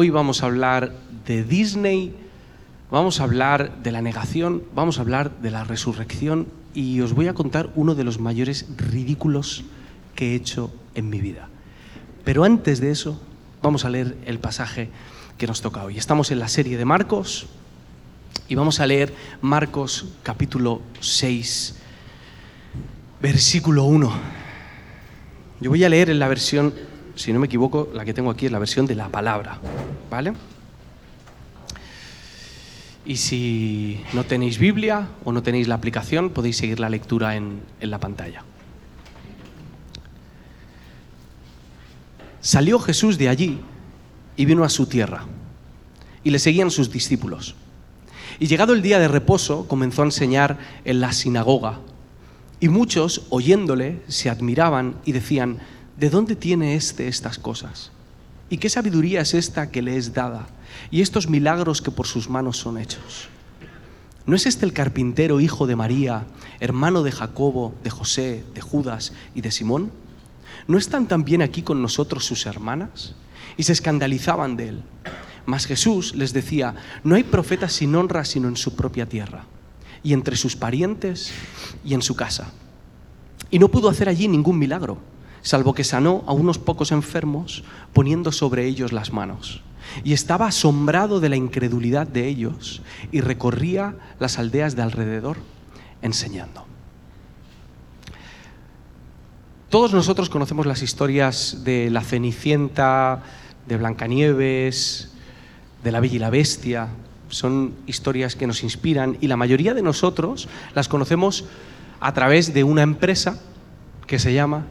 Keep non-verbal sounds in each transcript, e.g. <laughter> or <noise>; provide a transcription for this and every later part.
Hoy vamos a hablar de Disney, vamos a hablar de la negación, vamos a hablar de la resurrección y os voy a contar uno de los mayores ridículos que he hecho en mi vida. Pero antes de eso, vamos a leer el pasaje que nos toca hoy. Estamos en la serie de Marcos y vamos a leer Marcos capítulo 6, versículo 1. Yo voy a leer en la versión, si no me equivoco, la que tengo aquí es la versión de la palabra, ¿vale? Y si no tenéis Biblia o no tenéis la aplicación, podéis seguir la lectura en, en la pantalla. Salió Jesús de allí y vino a su tierra, y le seguían sus discípulos. Y llegado el día de reposo, comenzó a enseñar en la sinagoga, y muchos, oyéndole, se admiraban y decían, ¿de dónde tiene éste estas cosas? ¿Y qué sabiduría es esta que le es dada? Y estos milagros que por sus manos son hechos. ¿No es este el carpintero, hijo de María, hermano de Jacobo, de José, de Judas y de Simón? ¿No están también aquí con nosotros sus hermanas? Y se escandalizaban de él. Mas Jesús les decía, no hay profeta sin honra sino en su propia tierra, y entre sus parientes y en su casa. Y no pudo hacer allí ningún milagro, salvo que sanó a unos pocos enfermos poniendo sobre ellos las manos. Y estaba asombrado de la incredulidad de ellos y recorría las aldeas de alrededor enseñando. Todos nosotros conocemos las historias de la Cenicienta, de Blancanieves, de la Bella y la Bestia. Son historias que nos inspiran y la mayoría de nosotros las conocemos a través de una empresa que se llama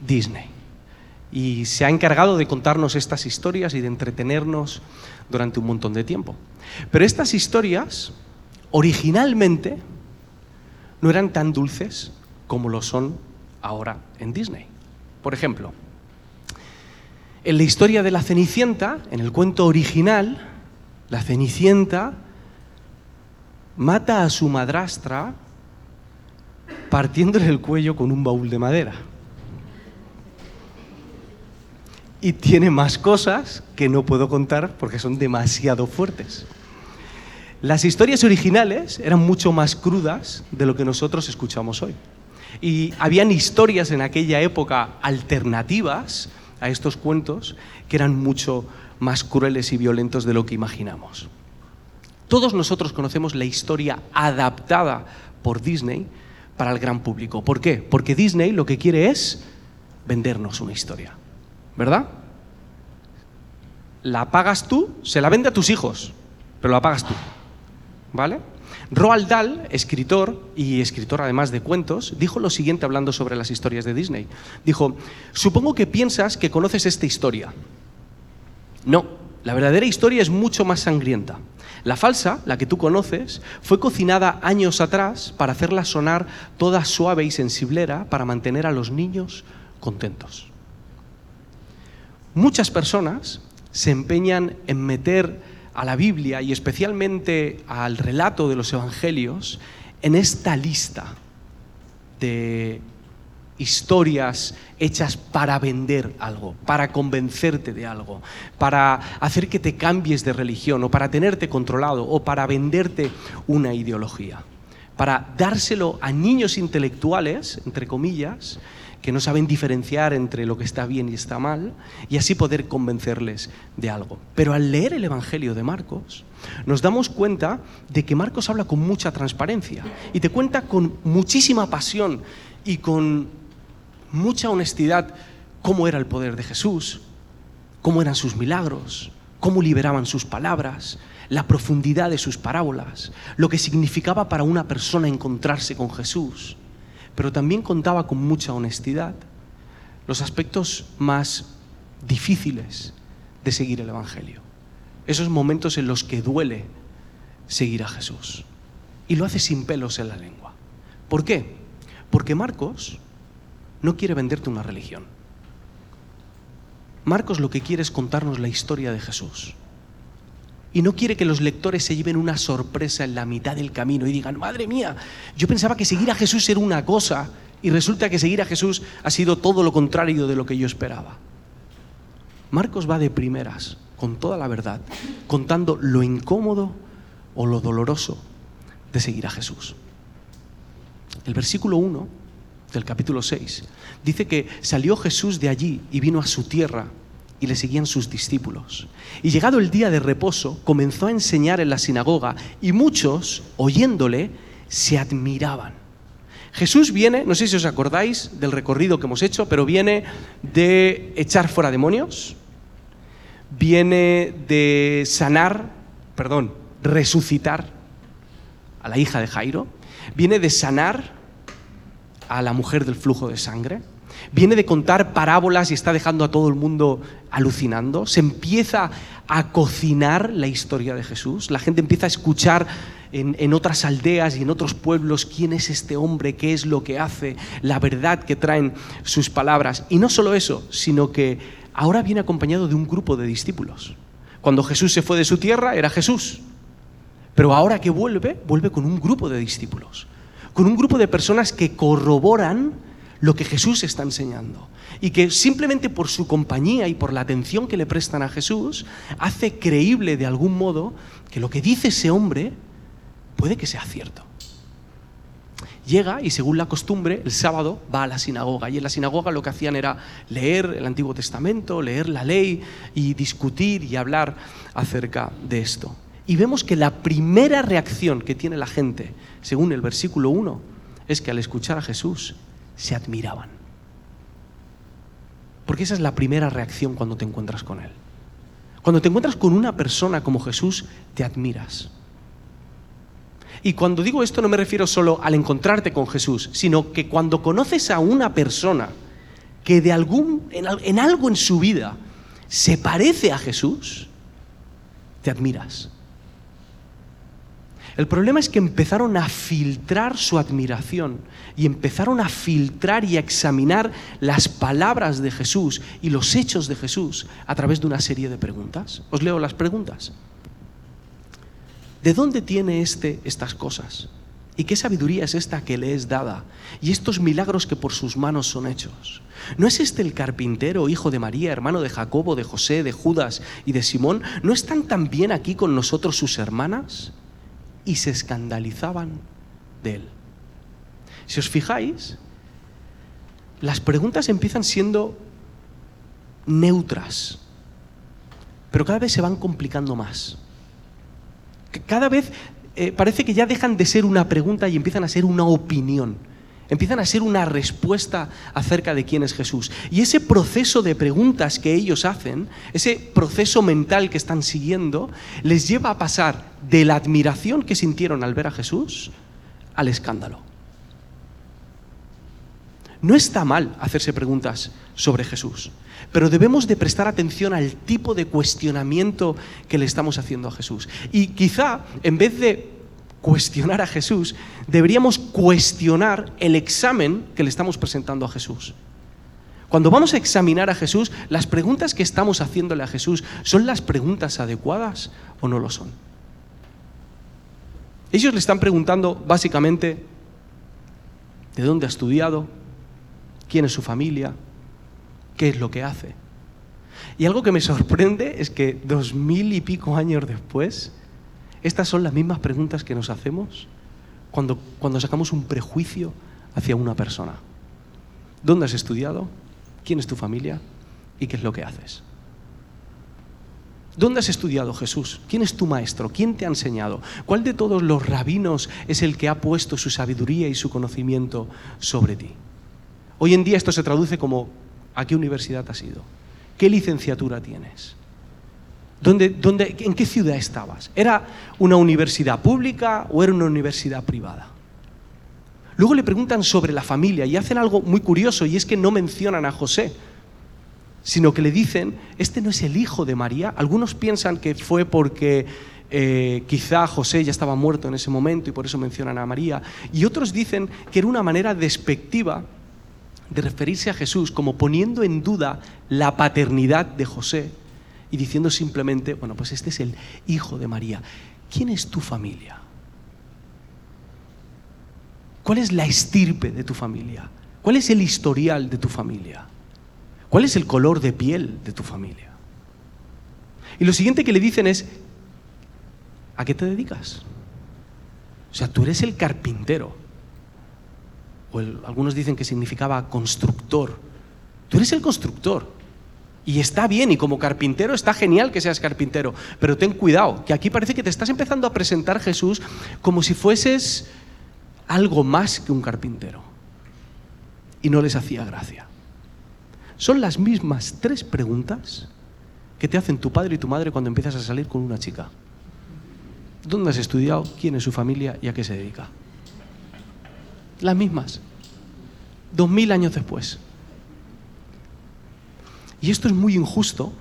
Disney. Y se ha encargado de contarnos estas historias y de entretenernos durante un montón de tiempo. Pero estas historias originalmente no eran tan dulces como lo son ahora en Disney. Por ejemplo, en la historia de la Cenicienta, en el cuento original, la Cenicienta mata a su madrastra partiéndole el cuello con un baúl de madera. Y tiene más cosas que no puedo contar porque son demasiado fuertes. Las historias originales eran mucho más crudas de lo que nosotros escuchamos hoy. Y habían historias en aquella época alternativas a estos cuentos que eran mucho más crueles y violentos de lo que imaginamos. Todos nosotros conocemos la historia adaptada por Disney para el gran público. ¿Por qué? Porque Disney lo que quiere es vendernos una historia. ¿Verdad? La pagas tú, se la vende a tus hijos, pero la pagas tú. ¿Vale? Roald Dahl, escritor y escritor además de cuentos, dijo lo siguiente hablando sobre las historias de Disney. Dijo, supongo que piensas que conoces esta historia. No, la verdadera historia es mucho más sangrienta. La falsa, la que tú conoces, fue cocinada años atrás para hacerla sonar toda suave y sensiblera para mantener a los niños contentos. Muchas personas se empeñan en meter a la Biblia y especialmente al relato de los evangelios en esta lista de historias hechas para vender algo, para convencerte de algo, para hacer que te cambies de religión o para tenerte controlado o para venderte una ideología, para dárselo a niños intelectuales, entre comillas, que no saben diferenciar entre lo que está bien y está mal, y así poder convencerles de algo. Pero al leer el Evangelio de Marcos, nos damos cuenta de que Marcos habla con mucha transparencia y te cuenta con muchísima pasión y con mucha honestidad cómo era el poder de Jesús, cómo eran sus milagros, cómo liberaban sus palabras, la profundidad de sus parábolas, lo que significaba para una persona encontrarse con Jesús pero también contaba con mucha honestidad los aspectos más difíciles de seguir el Evangelio. Esos momentos en los que duele seguir a Jesús. Y lo hace sin pelos en la lengua. ¿Por qué? Porque Marcos no quiere venderte una religión. Marcos lo que quiere es contarnos la historia de Jesús y no quiere que los lectores se lleven una sorpresa en la mitad del camino y digan, madre mía, yo pensaba que seguir a Jesús era una cosa y resulta que seguir a Jesús ha sido todo lo contrario de lo que yo esperaba. Marcos va de primeras con toda la verdad, contando lo incómodo o lo doloroso de seguir a Jesús. El versículo 1 del capítulo 6 dice que salió Jesús de allí y vino a su tierra y le seguían sus discípulos. Y llegado el día de reposo, comenzó a enseñar en la sinagoga y muchos, oyéndole, se admiraban. Jesús viene, no sé si os acordáis del recorrido que hemos hecho, pero viene de echar fuera demonios, viene de sanar, perdón, resucitar a la hija de Jairo, viene de sanar a la mujer del flujo de sangre, viene de contar parábolas y está dejando a todo el mundo alucinando, se empieza a cocinar la historia de Jesús, la gente empieza a escuchar en, otras aldeas y en otros pueblos quién es este hombre, qué es lo que hace, la verdad que traen sus palabras. Y no solo eso, sino que ahora viene acompañado de un grupo de discípulos. Cuando Jesús se fue de su tierra era Jesús, pero ahora que vuelve, vuelve con un grupo de discípulos, con un grupo de personas que corroboran lo que Jesús está enseñando y que simplemente por su compañía y por la atención que le prestan a Jesús hace creíble de algún modo que lo que dice ese hombre puede que sea cierto. Llega y según la costumbre, el sábado va a la sinagoga. Y en la sinagoga lo que hacían era leer el Antiguo Testamento, leer la ley y discutir y hablar acerca de esto. Y vemos que la primera reacción que tiene la gente, según el versículo 1, es que al escuchar a Jesús se admiraban. Porque esa es la primera reacción cuando te encuentras con Él. Cuando te encuentras con una persona como Jesús, te admiras. Y cuando digo esto no me refiero solo al encontrarte con Jesús, sino que cuando conoces a una persona que de algún, en, algo en su vida se parece a Jesús, te admiras. El problema es que empezaron a filtrar su admiración y empezaron a filtrar y a examinar las palabras de Jesús y los hechos de Jesús a través de una serie de preguntas. Os leo las preguntas. ¿De dónde tiene este estas cosas? ¿Y qué sabiduría es esta que le es dada? Y estos milagros que por sus manos son hechos. ¿No es este el carpintero, hijo de María, hermano de Jacobo, de José, de Judas y de Simón? ¿No están también aquí con nosotros sus hermanas? Y se escandalizaban de él. Si os fijáis, las preguntas empiezan siendo neutras, pero cada vez se van complicando más cada vez eh, parece que ya dejan de ser una pregunta y empiezan a ser una opinión. Empiezan a ser una respuesta acerca de quién es Jesús. Y ese proceso de preguntas que ellos hacen, ese proceso mental que están siguiendo, les lleva a pasar de la admiración que sintieron al ver a Jesús al escándalo. No está mal hacerse preguntas sobre Jesús, pero debemos de prestar atención al tipo de cuestionamiento que le estamos haciendo a Jesús. Y quizá, en vez de cuestionar a Jesús, deberíamos cuestionar el examen que le estamos presentando a Jesús. Cuando vamos a examinar a Jesús, las preguntas que estamos haciéndole a Jesús, ¿son las preguntas adecuadas o no lo son? Ellos le están preguntando básicamente, ¿de dónde ha estudiado? quién es su familia, qué es lo que hace. Y algo que me sorprende es que dos mil y pico años después, estas son las mismas preguntas que nos hacemos cuando, cuando sacamos un prejuicio hacia una persona. ¿Dónde has estudiado? ¿Quién es tu familia? ¿Y qué es lo que haces? ¿Dónde has estudiado Jesús? ¿Quién es tu maestro? ¿Quién te ha enseñado? ¿Cuál de todos los rabinos es el que ha puesto su sabiduría y su conocimiento sobre ti? Hoy en día esto se traduce como ¿a qué universidad has ido? ¿Qué licenciatura tienes? ¿Dónde, en qué ciudad estabas? ¿Era una universidad pública o era una universidad privada? Luego le preguntan sobre la familia y hacen algo muy curioso y es que no mencionan a José, sino que le dicen, este no es el hijo de María. Algunos piensan que fue porque eh, quizá José ya estaba muerto en ese momento y por eso mencionan a María. Y otros dicen que era una manera despectiva de referirse a Jesús como poniendo en duda la paternidad de José y diciendo simplemente, bueno, pues este es el hijo de María. ¿Quién es tu familia? ¿Cuál es la estirpe de tu familia? ¿Cuál es el historial de tu familia? ¿Cuál es el color de piel de tu familia? Y lo siguiente que le dicen es, ¿a qué te dedicas? O sea, tú eres el carpintero. O algunos dicen que significaba constructor. Tú eres el constructor. Y está bien, y como carpintero está genial que seas carpintero, pero ten cuidado, que aquí parece que te estás empezando a presentar Jesús como si fueses algo más que un carpintero. Y no les hacía gracia. Son las mismas tres preguntas que te hacen tu padre y tu madre cuando empiezas a salir con una chica. ¿Dónde has estudiado? ¿Quién es su familia? ¿Y a qué se dedica? Las mismas. Dos mil años después. Y esto es muy injusto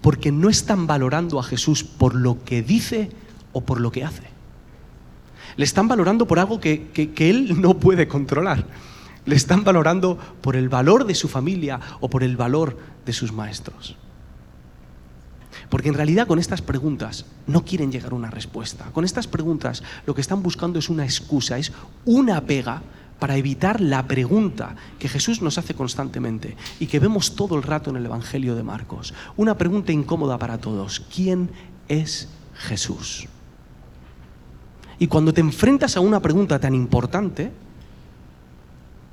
porque no están valorando a Jesús por lo que dice o por lo que hace. Le están valorando por algo que, él no puede controlar. Le están valorando por el valor de su familia o por el valor de sus maestros. Porque en realidad con estas preguntas no quieren llegar a una respuesta. Con estas preguntas lo que están buscando es una excusa, es una pega para evitar la pregunta que Jesús nos hace constantemente y que vemos todo el rato en el Evangelio de Marcos. Una pregunta incómoda para todos. ¿Quién es Jesús? Y cuando te enfrentas a una pregunta tan importante,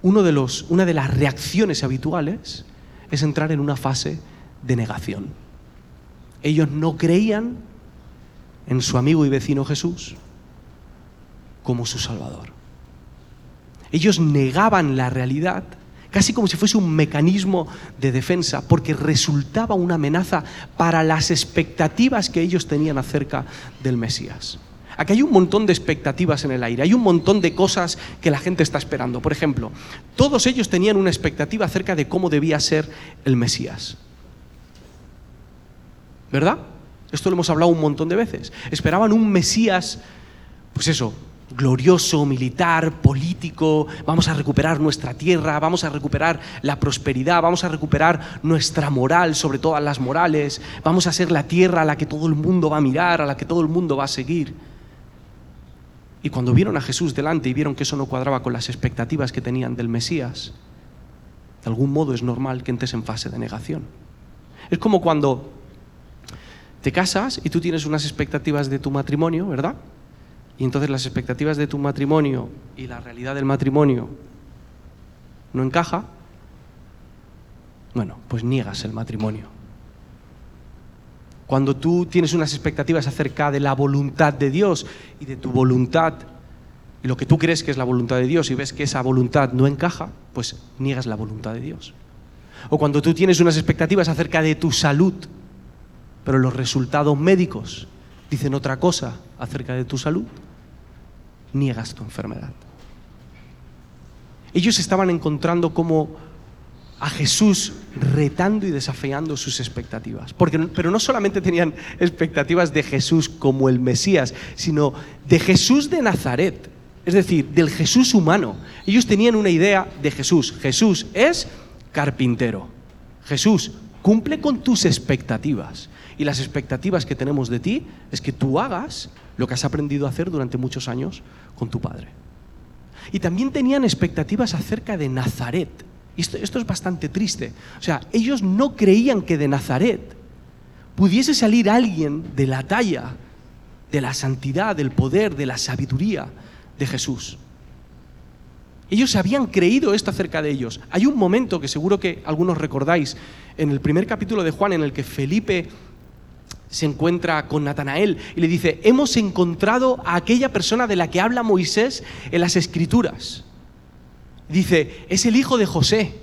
uno de los, una de las reacciones habituales es entrar en una fase de negación. Ellos no creían en su amigo y vecino Jesús como su Salvador. Ellos negaban la realidad casi como si fuese un mecanismo de defensa, porque resultaba una amenaza para las expectativas que ellos tenían acerca del Mesías. Aquí hay un montón de expectativas en el aire, hay un montón de cosas que la gente está esperando. Por ejemplo, todos ellos tenían una expectativa acerca de cómo debía ser el Mesías. ¿Verdad? Esto lo hemos hablado un montón de veces. Esperaban un Mesías, pues eso, glorioso, militar, político, vamos a recuperar nuestra tierra, vamos a recuperar la prosperidad, vamos a recuperar nuestra moral sobre todas las morales, vamos a ser la tierra a la que todo el mundo va a mirar, a la que todo el mundo va a seguir. Y cuando vieron a Jesús delante y vieron que eso no cuadraba con las expectativas que tenían del Mesías, de algún modo es normal que entres en fase de negación. Es como cuando te casas y tú tienes unas expectativas de tu matrimonio, ¿verdad? Y entonces las expectativas de tu matrimonio y la realidad del matrimonio no encaja, bueno, pues niegas el matrimonio. Cuando tú tienes unas expectativas acerca de la voluntad de Dios y de tu voluntad y lo que tú crees que es la voluntad de Dios y ves que esa voluntad no encaja, pues niegas la voluntad de Dios. O cuando tú tienes unas expectativas acerca de tu salud, pero los resultados médicos dicen otra cosa acerca de tu salud, niegas tu enfermedad. Ellos estaban encontrando como a Jesús retando y desafiando sus expectativas. Porque, pero no solamente tenían expectativas de Jesús como el Mesías, sino de Jesús de Nazaret, es decir, del Jesús humano. Ellos tenían una idea de Jesús. Jesús es carpintero. Jesús cumple con tus expectativas. Y las expectativas que tenemos de ti es que tú hagas lo que has aprendido a hacer durante muchos años con tu padre. Y también tenían expectativas acerca de Nazaret. Y esto, esto es bastante triste. O sea, ellos no creían que de Nazaret pudiese salir alguien de la talla, de la santidad, del poder, de la sabiduría de Jesús. Ellos habían creído esto acerca de ellos. Hay un momento que seguro que algunos recordáis en el primer capítulo de Juan en el que Felipe se encuentra con Natanael y le dice, hemos encontrado a aquella persona de la que habla Moisés en las escrituras. Dice, es el hijo de José,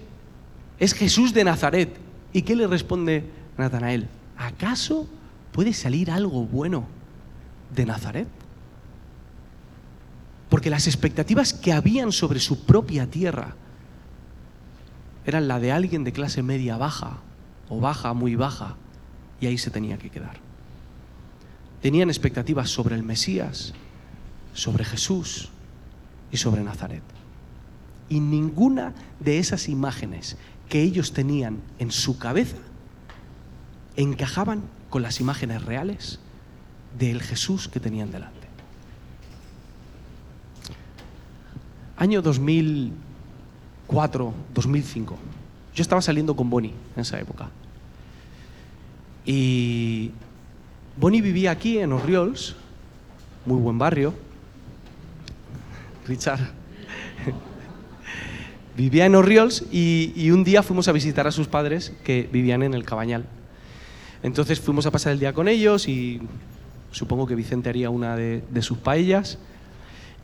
es Jesús de Nazaret. ¿Y qué le responde Natanael? ¿Acaso puede salir algo bueno de Nazaret? Porque las expectativas que habían sobre su propia tierra eran la de alguien de clase media baja o baja, muy baja y ahí se tenía que quedar. Tenían expectativas sobre el Mesías, sobre Jesús y sobre Nazaret. Y ninguna de esas imágenes que ellos tenían en su cabeza encajaban con las imágenes reales del Jesús que tenían delante. Año 2004, 2005. Yo estaba saliendo con Bonnie en esa época. Y Bonnie vivía aquí en Orriols, muy buen barrio. Richard. <laughs> vivía en Orriols y, un día fuimos a visitar a sus padres que vivían en el Cabañal. Entonces fuimos a pasar el día con ellos y supongo que Vicente haría una de sus paellas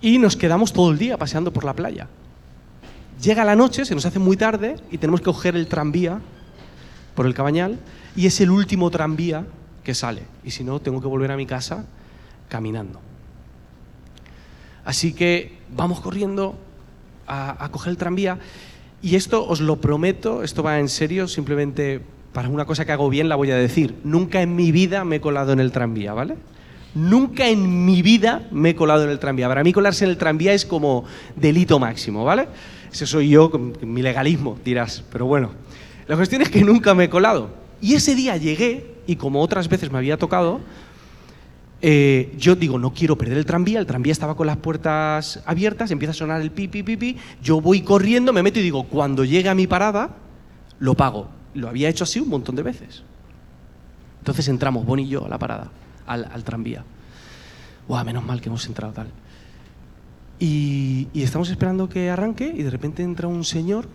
y nos quedamos todo el día paseando por la playa. Llega la noche, se nos hace muy tarde y tenemos que coger el tranvía por el Cabañal y es el último tranvía que sale. Y si no, tengo que volver a mi casa caminando. Así que vamos corriendo a, coger el tranvía y esto os lo prometo, esto va en serio, simplemente para una cosa que hago bien la voy a decir. Nunca en mi vida me he colado en el tranvía, ¿vale? Nunca en mi vida me he colado en el tranvía. Para mí colarse en el tranvía es como delito máximo, ¿vale? Ese soy yo, mi legalismo, dirás. Pero bueno, la cuestión es que nunca me he colado. Y ese día llegué, y como otras veces me había tocado, eh, yo digo, no quiero perder el tranvía, el tranvía estaba con las puertas abiertas, empieza a sonar el pipi, pipi, yo voy corriendo, me meto y digo, cuando llegue a mi parada, lo pago. Lo había hecho así un montón de veces. Entonces entramos, Bonnie y yo, a la parada al, al tranvía. Buah, menos mal que hemos entrado tal. Y, estamos esperando que arranque y de repente entra un señor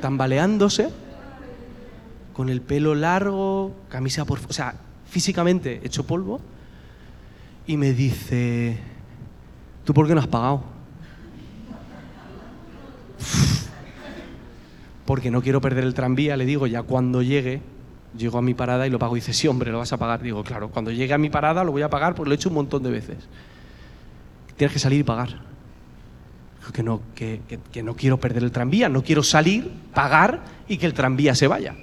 tambaleándose, con el pelo largo, camisa por... O sea, físicamente hecho polvo, y me dice, ¿tú por qué no has pagado? <laughs> Porque no quiero perder el tranvía, le digo, ya cuando llegue, Llego a mi parada y lo pago. Y dice, sí, hombre, lo vas a pagar. Digo, claro, cuando llegue a mi parada lo voy a pagar porque lo he hecho un montón de veces. Tienes que salir y pagar. Que no, que, que, no quiero perder el tranvía, no quiero salir, pagar y que el tranvía se vaya.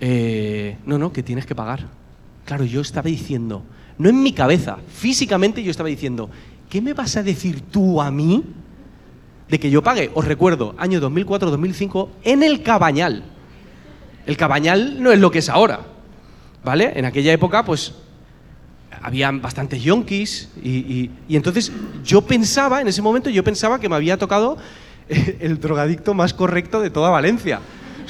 Eh, no, no, que tienes que pagar. Claro, yo estaba diciendo, no en mi cabeza, físicamente yo estaba diciendo, ¿qué me vas a decir tú a mí de que yo pague? Os recuerdo, año 2004-2005, en el Cabañal. El cabañal no es lo que es ahora, ¿vale? En aquella época, pues, había bastantes yonkis y, y, entonces yo pensaba, en ese momento, yo pensaba que me había tocado el drogadicto más correcto de toda Valencia.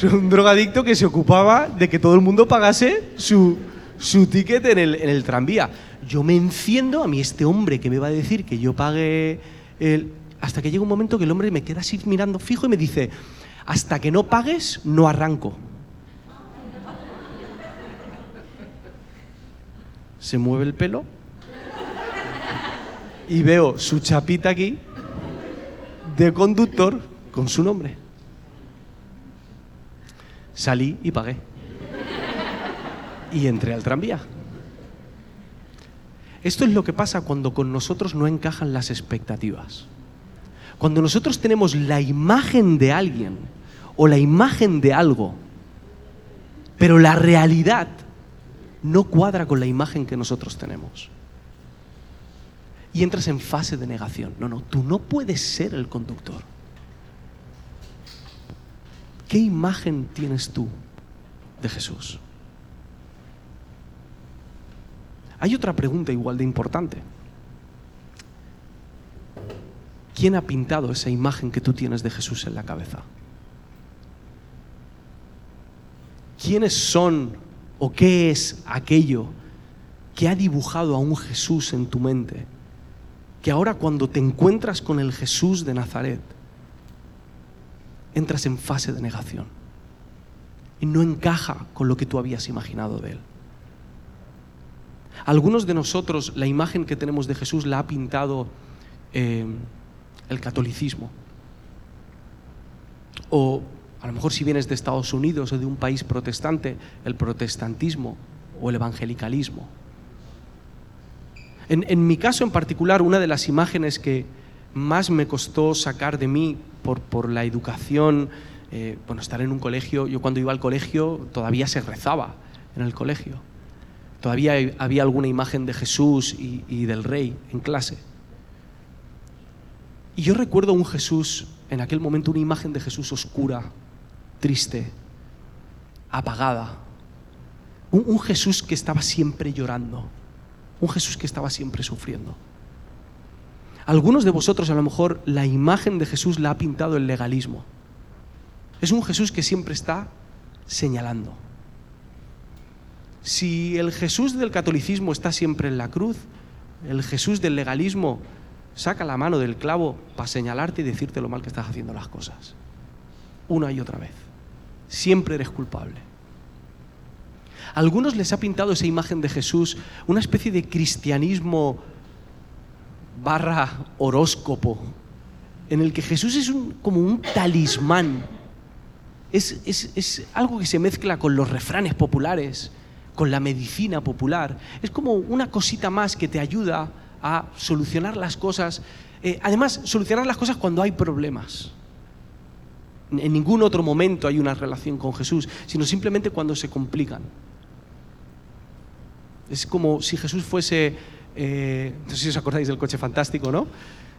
Un drogadicto que se ocupaba de que todo el mundo pagase su, su ticket en el, en el tranvía. Yo me enciendo, a mí este hombre que me va a decir que yo pague el... Hasta que llega un momento que el hombre me queda así mirando fijo y me dice, hasta que no pagues, no arranco. Se mueve el pelo y veo su chapita aquí de conductor con su nombre. Salí y pagué. Y entré al tranvía. Esto es lo que pasa cuando con nosotros no encajan las expectativas. Cuando nosotros tenemos la imagen de alguien o la imagen de algo, pero la realidad no cuadra con la imagen que nosotros tenemos. Y entras en fase de negación. No, no, tú no puedes ser el conductor. ¿Qué imagen tienes tú de Jesús? Hay otra pregunta igual de importante. ¿Quién ha pintado esa imagen que tú tienes de Jesús en la cabeza? ¿Quiénes son ¿O qué es aquello que ha dibujado a un Jesús en tu mente? Que ahora cuando te encuentras con el Jesús de Nazaret, entras en fase de negación. Y no encaja con lo que tú habías imaginado de Él. Algunos de nosotros la imagen que tenemos de Jesús la ha pintado eh, el catolicismo. O a lo mejor si vienes de Estados Unidos o de un país protestante, el protestantismo o el evangelicalismo. En, mi caso en particular, una de las imágenes que más me costó sacar de mí por, por la educación, eh, bueno, estar en un colegio, yo cuando iba al colegio todavía se rezaba en el colegio. Todavía había alguna imagen de Jesús y, y del rey en clase. Y yo recuerdo un Jesús, en aquel momento una imagen de Jesús oscura, triste, apagada. Un, Jesús que estaba siempre llorando, un Jesús que estaba siempre sufriendo. Algunos de vosotros a lo mejor la imagen de Jesús la ha pintado el legalismo. Es un Jesús que siempre está señalando. Si el Jesús del catolicismo está siempre en la cruz, el Jesús del legalismo saca la mano del clavo para señalarte y decirte lo mal que estás haciendo las cosas. Una y otra vez. Siempre eres culpable. A algunos les ha pintado esa imagen de Jesús una especie de cristianismo barra horóscopo, en el que Jesús es como un talismán. Es, es algo que se mezcla con los refranes populares, con la medicina popular. Es como una cosita más que te ayuda a solucionar las cosas. Eh, además, solucionar las cosas cuando hay problemas. En ningún otro momento hay una relación con Jesús, sino simplemente cuando se complican. Es como si Jesús fuese, eh, no sé si os acordáis del coche fantástico, ¿no?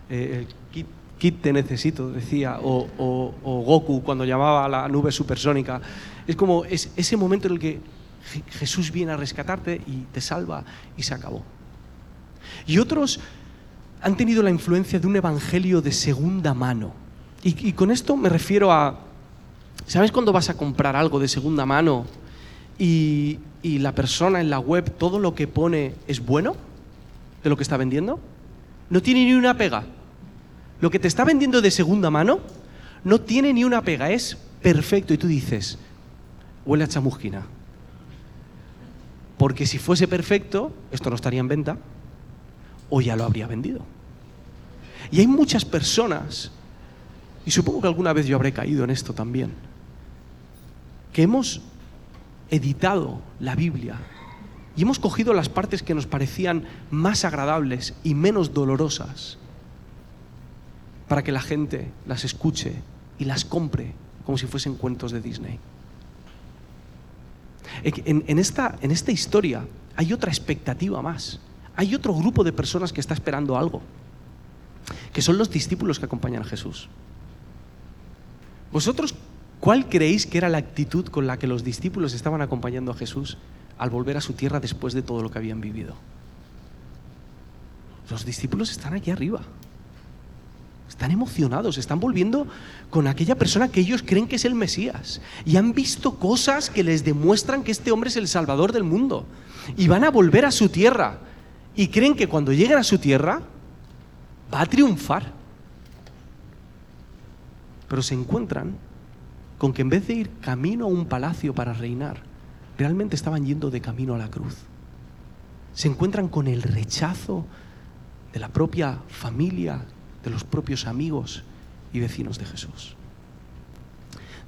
Eh, el kit, te necesito, decía, o, o, Goku cuando llamaba a la nube supersónica. Es como es, ese momento en el que Jesús viene a rescatarte y te salva y se acabó. Y otros han tenido la influencia de un evangelio de segunda mano. Y, con esto me refiero a, ¿sabes cuando vas a comprar algo de segunda mano y, la persona en la web todo lo que pone es bueno de lo que está vendiendo? No tiene ni una pega. Lo que te está vendiendo de segunda mano no tiene ni una pega, es perfecto. Y tú dices, huele a chamusquina. Porque si fuese perfecto, esto no estaría en venta o ya lo habría vendido. Y hay muchas personas, y supongo que alguna vez yo habré caído en esto también, que hemos editado la Biblia y hemos cogido las partes que nos parecían más agradables y menos dolorosas para que la gente las escuche y las compre como si fuesen cuentos de Disney. En, esta, esta historia hay otra expectativa más hay otro grupo de personas que está esperando algo, que son los discípulos que acompañan a Jesús. ¿Vosotros cuál creéis que era la actitud con la que los discípulos estaban acompañando a Jesús al volver a su tierra después de todo lo que habían vivido? Los discípulos están aquí arriba. Están emocionados, están volviendo con aquella persona que ellos creen que es el Mesías. Y han visto cosas que les demuestran que este hombre es el Salvador del mundo. Y van a volver a su tierra y creen que cuando lleguen a su tierra va a triunfar. Pero se encuentran con que en vez de ir camino a un palacio para reinar, realmente estaban yendo de camino a la cruz. Se encuentran con el rechazo de la propia familia, de los propios amigos y vecinos de Jesús.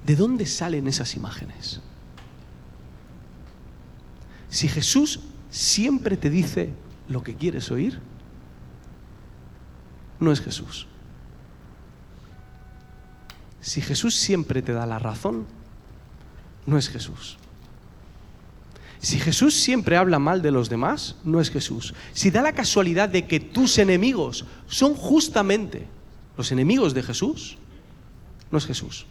¿De dónde salen esas imágenes? Si Jesús siempre te dice lo que quieres oír, no es Jesús. Si Jesús siempre te da la razón, no es Jesús. Si Jesús siempre habla mal de los demás, no es Jesús. Si da la casualidad de que tus enemigos son justamente los enemigos de Jesús, no es Jesús.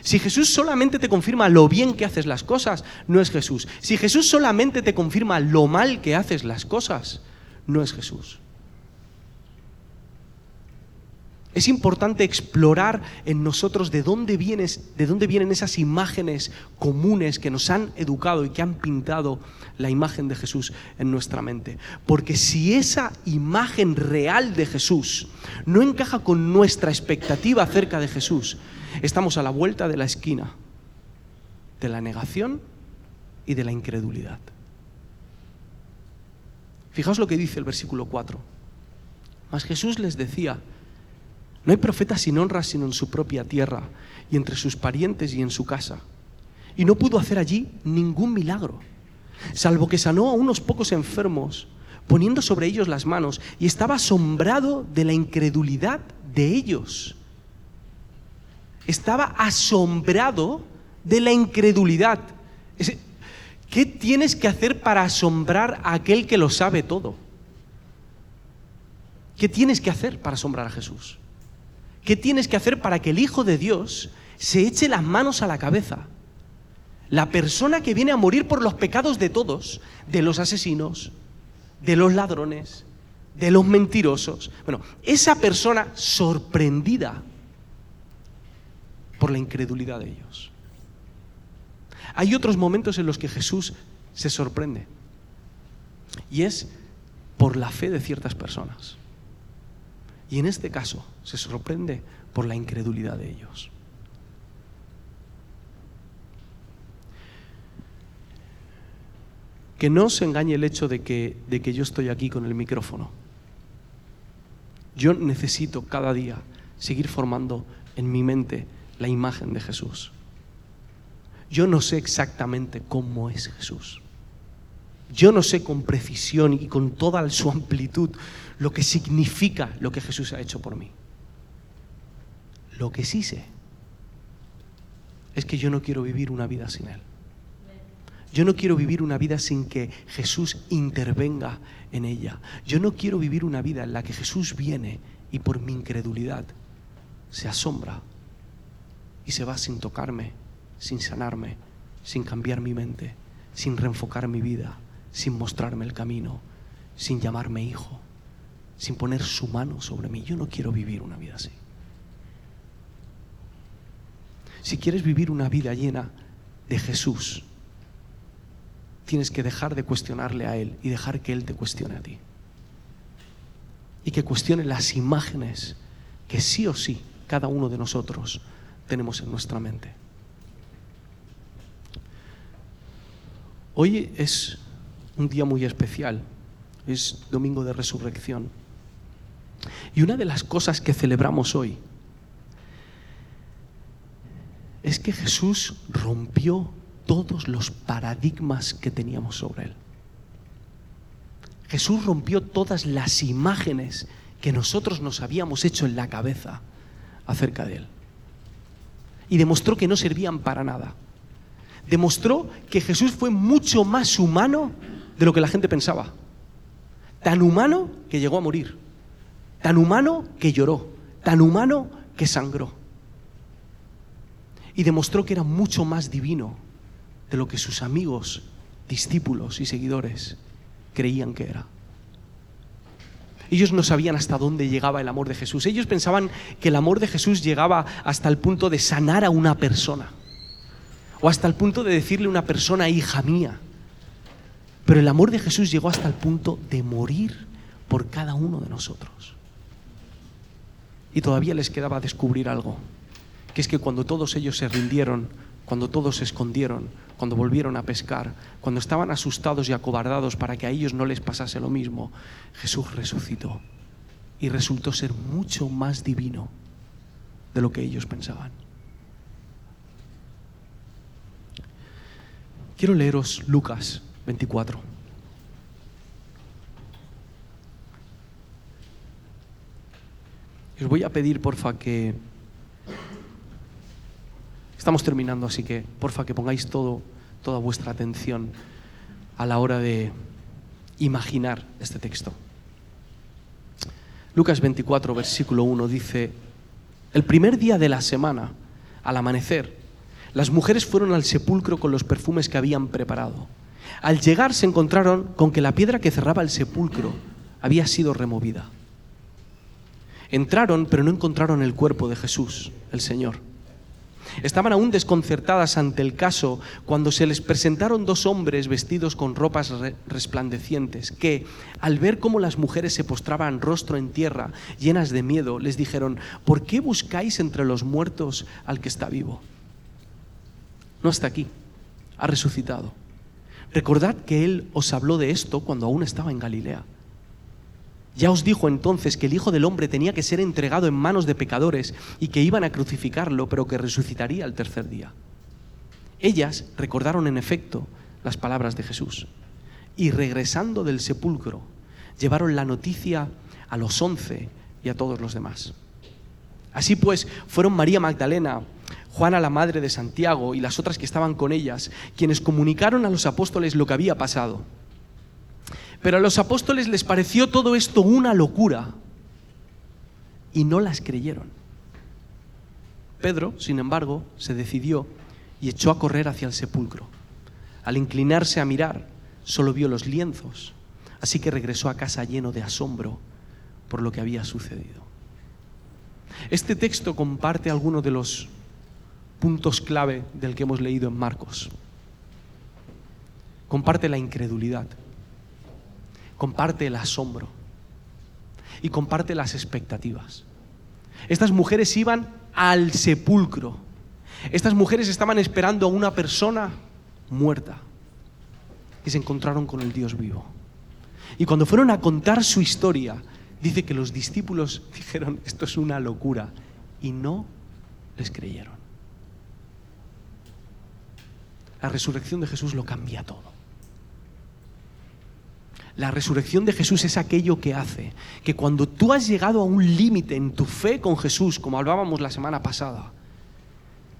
Si Jesús solamente te confirma lo bien que haces las cosas, no es Jesús. Si Jesús solamente te confirma lo mal que haces las cosas, no es Jesús. Es importante explorar en nosotros de dónde, vienes, de dónde vienen esas imágenes comunes que nos han educado y que han pintado la imagen de Jesús en nuestra mente. Porque si esa imagen real de Jesús no encaja con nuestra expectativa acerca de Jesús, Estamos a la vuelta de la esquina de la negación y de la incredulidad. Fijaos lo que dice el versículo 4. Mas Jesús les decía, no hay profeta sin honra sino en su propia tierra y entre sus parientes y en su casa. Y no pudo hacer allí ningún milagro, salvo que sanó a unos pocos enfermos, poniendo sobre ellos las manos, y estaba asombrado de la incredulidad de ellos estaba asombrado de la incredulidad. ¿Qué tienes que hacer para asombrar a aquel que lo sabe todo? ¿Qué tienes que hacer para asombrar a Jesús? ¿Qué tienes que hacer para que el Hijo de Dios se eche las manos a la cabeza? La persona que viene a morir por los pecados de todos, de los asesinos, de los ladrones, de los mentirosos. Bueno, esa persona sorprendida por la incredulidad de ellos. Hay otros momentos en los que Jesús se sorprende. Y es por la fe de ciertas personas. Y en este caso se sorprende por la incredulidad de ellos. Que no se engañe el hecho de que, de que yo estoy aquí con el micrófono. Yo necesito cada día seguir formando en mi mente la imagen de Jesús. Yo no sé exactamente cómo es Jesús. Yo no sé con precisión y con toda su amplitud lo que significa lo que Jesús ha hecho por mí. Lo que sí sé es que yo no quiero vivir una vida sin Él. Yo no quiero vivir una vida sin que Jesús intervenga en ella. Yo no quiero vivir una vida en la que Jesús viene y por mi incredulidad se asombra y se va sin tocarme, sin sanarme, sin cambiar mi mente, sin reenfocar mi vida, sin mostrarme el camino, sin llamarme hijo, sin poner su mano sobre mí. Yo no quiero vivir una vida así. Si quieres vivir una vida llena de Jesús, tienes que dejar de cuestionarle a Él y dejar que Él te cuestione a ti. Y que cuestione las imágenes que sí o sí cada uno de nosotros tenemos en nuestra mente. Hoy es un día muy especial, es domingo de resurrección. Y una de las cosas que celebramos hoy es que Jesús rompió todos los paradigmas que teníamos sobre Él. Jesús rompió todas las imágenes que nosotros nos habíamos hecho en la cabeza acerca de Él. Y demostró que no servían para nada. Demostró que Jesús fue mucho más humano de lo que la gente pensaba. Tan humano que llegó a morir. Tan humano que lloró. Tan humano que sangró. Y demostró que era mucho más divino de lo que sus amigos, discípulos y seguidores creían que era. Ellos no sabían hasta dónde llegaba el amor de Jesús. Ellos pensaban que el amor de Jesús llegaba hasta el punto de sanar a una persona. O hasta el punto de decirle a una persona, hija mía. Pero el amor de Jesús llegó hasta el punto de morir por cada uno de nosotros. Y todavía les quedaba descubrir algo, que es que cuando todos ellos se rindieron, cuando todos se escondieron, cuando volvieron a pescar, cuando estaban asustados y acobardados para que a ellos no les pasase lo mismo, Jesús resucitó y resultó ser mucho más divino de lo que ellos pensaban. Quiero leeros Lucas 24. os voy a pedir, porfa, que Estamos terminando, así que porfa que pongáis todo, toda vuestra atención a la hora de imaginar este texto. Lucas 24, versículo 1 dice, el primer día de la semana, al amanecer, las mujeres fueron al sepulcro con los perfumes que habían preparado. Al llegar se encontraron con que la piedra que cerraba el sepulcro había sido removida. Entraron, pero no encontraron el cuerpo de Jesús, el Señor. Estaban aún desconcertadas ante el caso cuando se les presentaron dos hombres vestidos con ropas resplandecientes, que, al ver cómo las mujeres se postraban rostro en tierra, llenas de miedo, les dijeron, ¿por qué buscáis entre los muertos al que está vivo? No está aquí, ha resucitado. Recordad que Él os habló de esto cuando aún estaba en Galilea. Ya os dijo entonces que el Hijo del Hombre tenía que ser entregado en manos de pecadores y que iban a crucificarlo, pero que resucitaría al tercer día. Ellas recordaron en efecto las palabras de Jesús y regresando del sepulcro llevaron la noticia a los once y a todos los demás. Así pues, fueron María Magdalena, Juana la madre de Santiago y las otras que estaban con ellas, quienes comunicaron a los apóstoles lo que había pasado. Pero a los apóstoles les pareció todo esto una locura y no las creyeron. Pedro, sin embargo, se decidió y echó a correr hacia el sepulcro. Al inclinarse a mirar, solo vio los lienzos, así que regresó a casa lleno de asombro por lo que había sucedido. Este texto comparte algunos de los puntos clave del que hemos leído en Marcos. comparte la incredulidad, comparte el asombro y comparte las expectativas. Estas mujeres iban al sepulcro. Estas mujeres estaban esperando a una persona muerta y se encontraron con el Dios vivo. Y cuando fueron a contar su historia, dice que los discípulos <laughs> dijeron, esto es una locura, y no les creyeron. La resurrección de Jesús lo cambia todo. La resurrección de Jesús es aquello que hace que cuando tú has llegado a un límite en tu fe con Jesús, como hablábamos la semana pasada,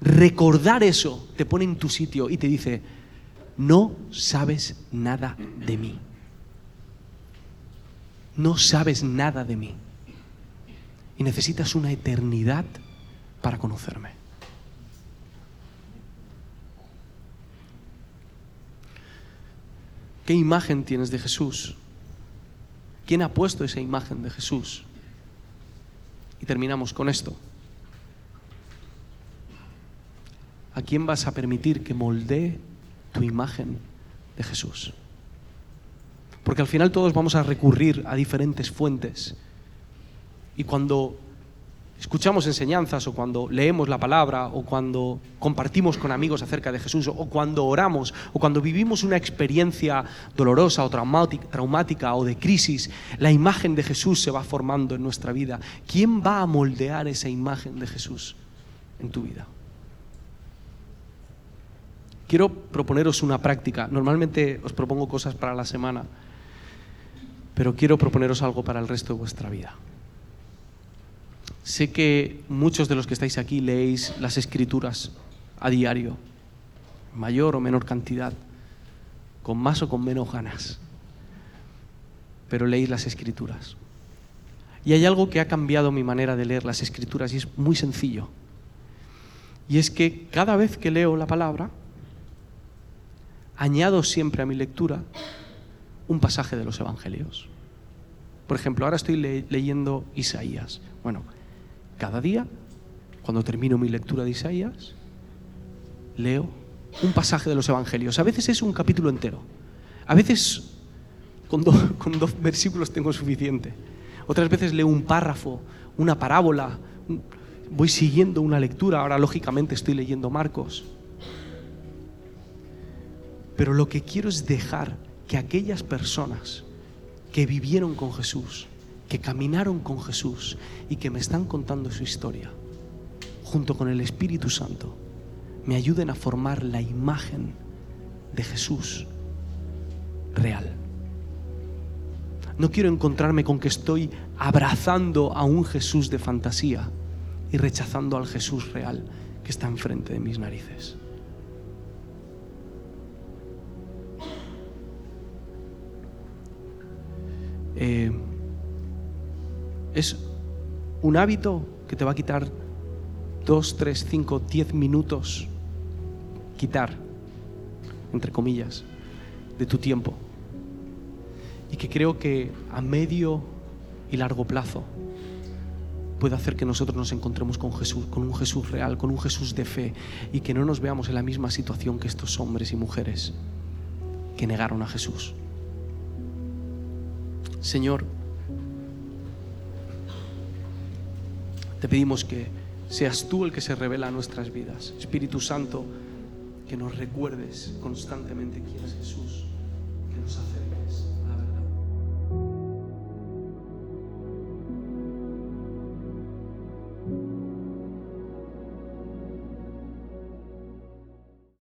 recordar eso te pone en tu sitio y te dice, no sabes nada de mí. No sabes nada de mí. Y necesitas una eternidad para conocerme. ¿Qué imagen tienes de Jesús? ¿Quién ha puesto esa imagen de Jesús? Y terminamos con esto. ¿A quién vas a permitir que moldee tu imagen de Jesús? Porque al final todos vamos a recurrir a diferentes fuentes. Y cuando escuchamos enseñanzas o cuando leemos la palabra o cuando compartimos con amigos acerca de Jesús o cuando oramos o cuando vivimos una experiencia dolorosa o traumática, o de crisis, la imagen de Jesús se va formando en nuestra vida. ¿Quién va a moldear esa imagen de Jesús en tu vida? Quiero proponeros una práctica. Normalmente os propongo cosas para la semana, pero quiero proponeros algo para el resto de vuestra vida. Sé que muchos de los que estáis aquí leéis las escrituras a diario, mayor o menor cantidad, con más o con menos ganas, pero leéis las escrituras. Y hay algo que ha cambiado mi manera de leer las escrituras y es muy sencillo. Y es que cada vez que leo la palabra, añado siempre a mi lectura un pasaje de los evangelios. Por ejemplo, ahora estoy leyendo Isaías. Bueno, cada día, cuando termino mi lectura de Isaías, leo un pasaje de los Evangelios. A veces es un capítulo entero. A veces con, <laughs> dos versículos tengo suficiente. Otras veces leo un párrafo, una parábola. Voy siguiendo una lectura. Ahora, lógicamente, estoy leyendo Marcos. Pero lo que quiero es dejar que aquellas personas que vivieron con Jesús, que caminaron con Jesús y que me están contando su historia, junto con el Espíritu Santo, me ayuden a formar la imagen de Jesús real. No quiero encontrarme con que estoy abrazando a un Jesús de fantasía y rechazando al Jesús real que está enfrente de mis narices. Eh, es un hábito que te va a quitar dos, tres, cinco, diez minutos, quitar, entre comillas, de tu tiempo. Y que creo que a medio y largo plazo puede hacer que nosotros nos encontremos con Jesús, con un Jesús real, con un Jesús de fe y que no nos veamos en la misma situación que estos hombres y mujeres que negaron a Jesús. Señor, Pedimos que seas tú el que se revela a nuestras vidas. Espíritu Santo, que nos recuerdes constantemente quién es Jesús, que nos hace